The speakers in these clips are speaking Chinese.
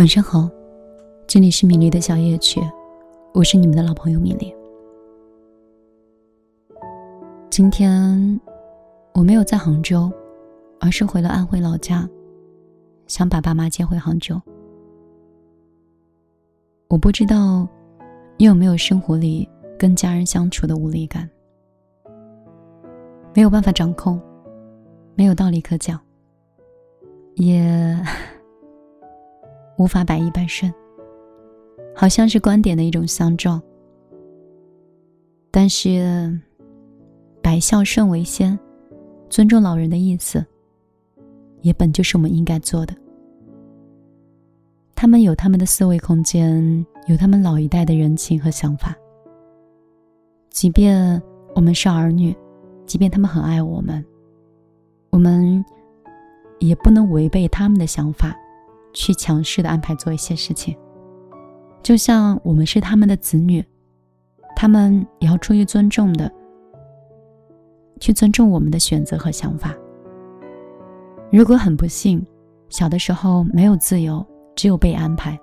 晚上好，这里是米粒的小夜曲，我是你们的老朋友米粒。今天我没有在杭州，而是回了安徽老家，想把爸妈接回杭州。我不知道你有没有生活里跟家人相处的无力感，没有办法掌控，没有道理可讲，也。无法百依百顺，好像是观点的一种相撞。但是，百孝顺为先，尊重老人的意思，也本就是我们应该做的。他们有他们的思维空间，有他们老一代的人情和想法。即便我们是儿女，即便他们很爱我们，我们也不能违背他们的想法。去强势的安排做一些事情，就像我们是他们的子女，他们也要出于尊重的去尊重我们的选择和想法。如果很不幸，小的时候没有自由，只有被安排，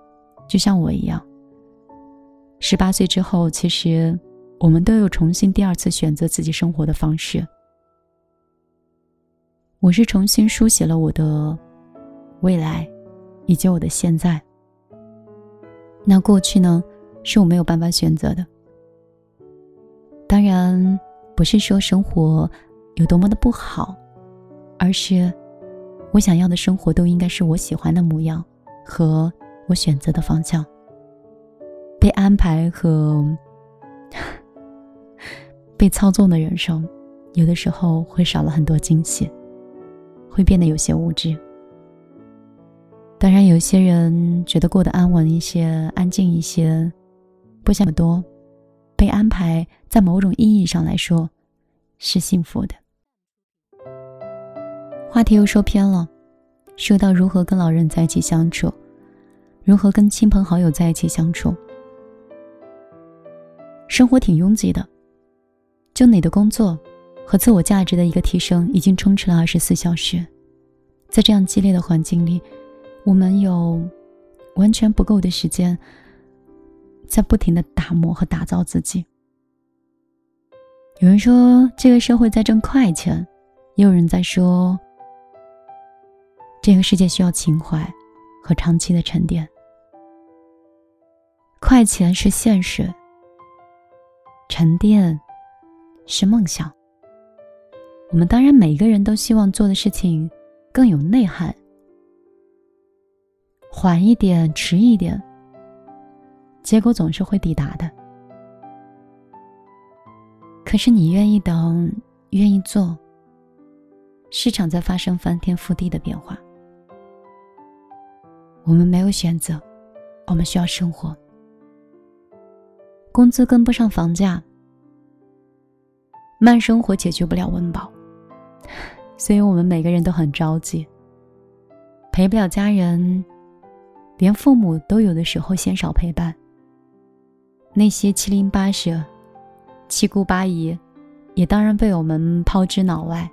就像我一样。十八岁之后，其实我们都有重新第二次选择自己生活的方式。我是重新书写了我的未来。以及我的现在，那过去呢？是我没有办法选择的。当然，不是说生活有多么的不好，而是我想要的生活都应该是我喜欢的模样和我选择的方向。被安排和 被操纵的人生，有的时候会少了很多惊喜，会变得有些无知。当然，有些人觉得过得安稳一些、安静一些，不想那么多，被安排，在某种意义上来说，是幸福的。话题又说偏了，说到如何跟老人在一起相处，如何跟亲朋好友在一起相处。生活挺拥挤的，就你的工作和自我价值的一个提升，已经充斥了二十四小时，在这样激烈的环境里。我们有完全不够的时间，在不停的打磨和打造自己。有人说这个社会在挣快钱，也有人在说这个世界需要情怀和长期的沉淀。快钱是现实，沉淀是梦想。我们当然每个人都希望做的事情更有内涵。缓一点，迟一点，结果总是会抵达的。可是你愿意等，愿意做，市场在发生翻天覆地的变化。我们没有选择，我们需要生活。工资跟不上房价，慢生活解决不了温饱，所以我们每个人都很着急，陪不了家人。连父母都有的时候嫌少陪伴，那些七零八舍、七姑八姨，也当然被我们抛之脑外。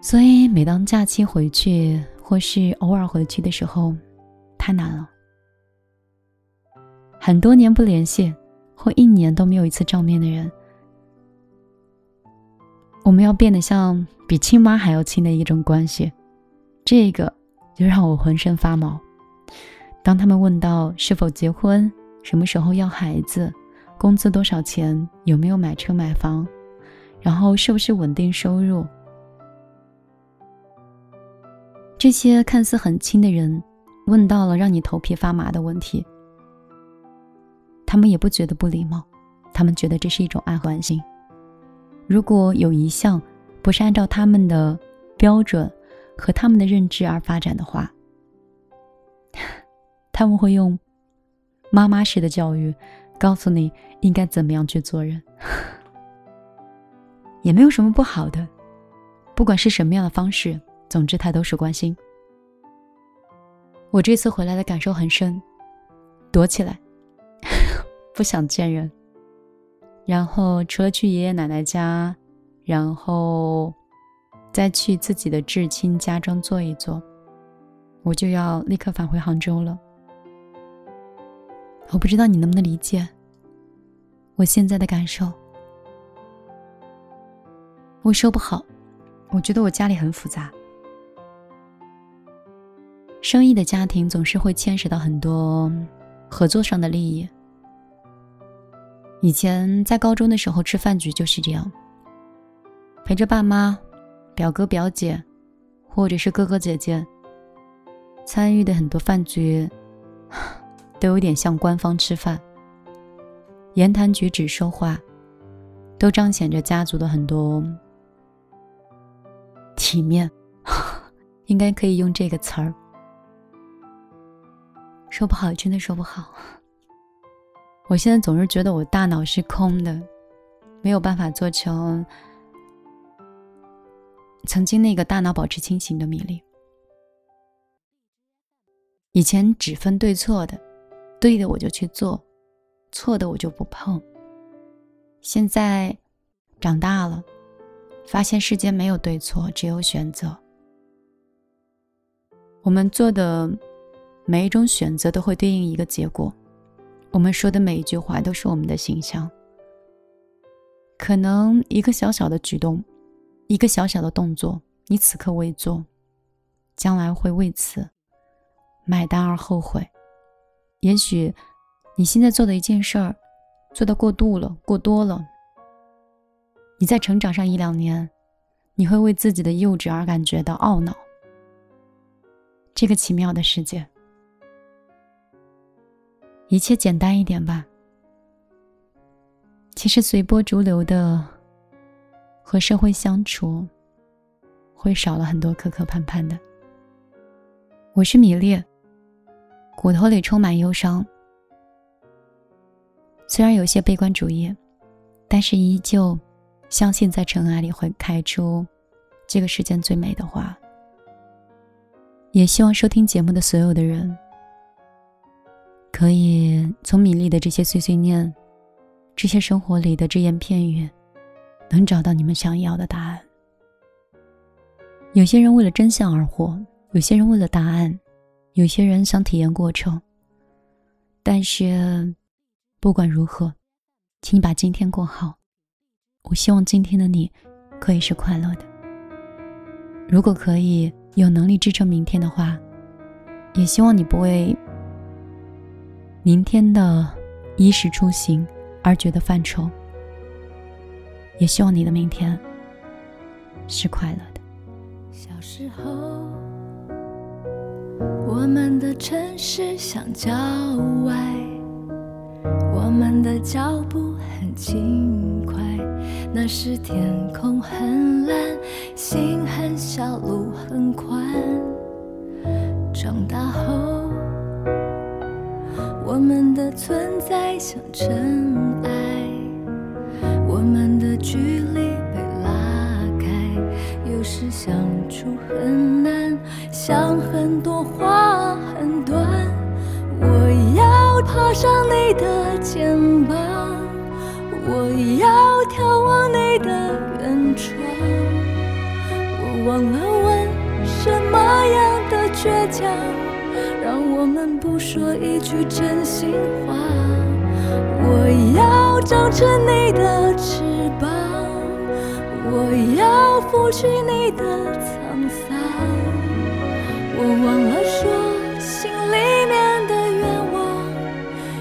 所以每当假期回去，或是偶尔回去的时候，太难了。很多年不联系，或一年都没有一次照面的人，我们要变得像比亲妈还要亲的一种关系，这个就让我浑身发毛。当他们问到是否结婚、什么时候要孩子、工资多少钱、有没有买车买房，然后是不是稳定收入，这些看似很亲的人，问到了让你头皮发麻的问题，他们也不觉得不礼貌，他们觉得这是一种爱和关心。如果有一项不是按照他们的标准和他们的认知而发展的话，他们会用妈妈式的教育，告诉你应该怎么样去做人，也没有什么不好的。不管是什么样的方式，总之他都是关心。我这次回来的感受很深，躲起来，不想见人。然后除了去爷爷奶奶家，然后再去自己的至亲家中坐一坐。我就要立刻返回杭州了。我不知道你能不能理解我现在的感受。我说不好，我觉得我家里很复杂。生意的家庭总是会牵扯到很多合作上的利益。以前在高中的时候吃饭局就是这样，陪着爸妈、表哥表姐，或者是哥哥姐姐，参与的很多饭局，都有点像官方吃饭，言谈举止、说话，都彰显着家族的很多体面，应该可以用这个词儿。说不好，真的说不好。我现在总是觉得我大脑是空的，没有办法做成曾经那个大脑保持清醒的米粒。以前只分对错的，对的我就去做，错的我就不碰。现在长大了，发现世间没有对错，只有选择。我们做的每一种选择都会对应一个结果。我们说的每一句话都是我们的形象。可能一个小小的举动，一个小小的动作，你此刻未做，将来会为此买单而后悔。也许你现在做的一件事儿，做的过度了，过多了。你在成长上一两年，你会为自己的幼稚而感觉到懊恼。这个奇妙的世界。一切简单一点吧。其实随波逐流的和社会相处，会少了很多磕磕绊绊的。我是米粒，骨头里充满忧伤。虽然有些悲观主义，但是依旧相信在尘埃里会开出这个世间最美的花。也希望收听节目的所有的人。可以从米粒的这些碎碎念，这些生活里的只言片语，能找到你们想要的答案。有些人为了真相而活，有些人为了答案，有些人想体验过程。但是，不管如何，请你把今天过好。我希望今天的你，可以是快乐的。如果可以有能力支撑明天的话，也希望你不为。明天的衣食出行而觉得犯愁，也希望你的明天是快乐的。小时候，我们的城市像郊外，我们的脚步很轻快，那时天空很蓝，心很小，路很宽。长大后。我们的存在像尘倔强。让我们不说一句真心话。我要长成你的翅膀，我要拂去你的沧桑。我忘了说，心里面的愿望，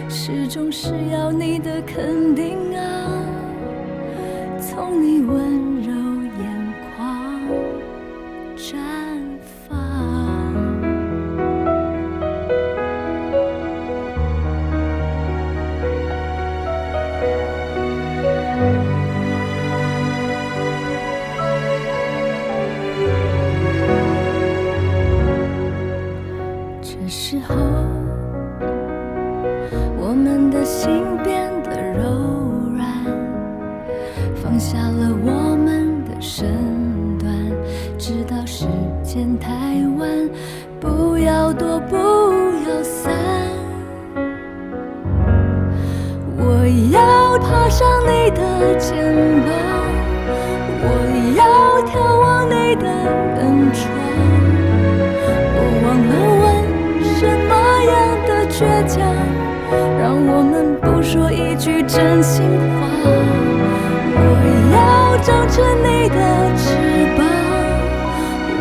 始终是要你的肯定啊。从你我们的心变得柔软放下了我们的身段直到时间太晚不要躲不要散。我要爬上你的肩膀。说一句真心话。我要长成你的翅膀，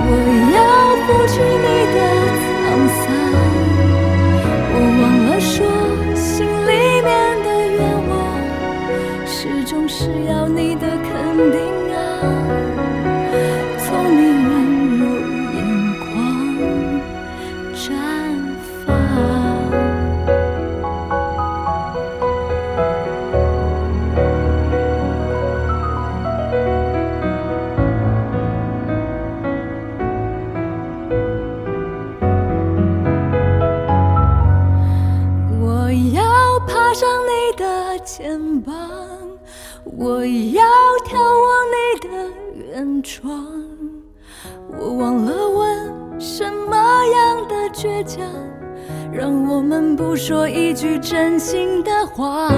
我要拂去你的沧桑。我忘了说，心里面的愿望，始终是要你的肯定啊。上你的肩膀，我要眺望你的远窗。我忘了问什么样的倔强，让我们不说一句真心的话。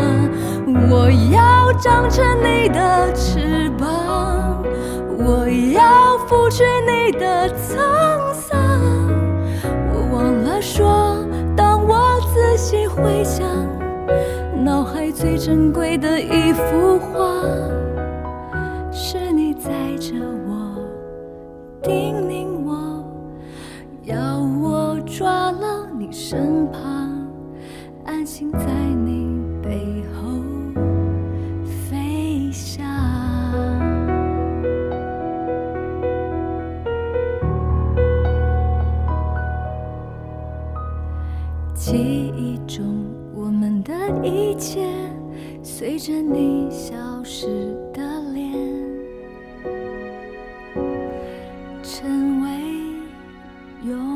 我要长成你的翅膀，我要拂去你的沧桑。我忘了说，当我仔细回想，最珍贵的一幅画，是你载着我，叮咛我，要我抓牢你身旁，安心在成为永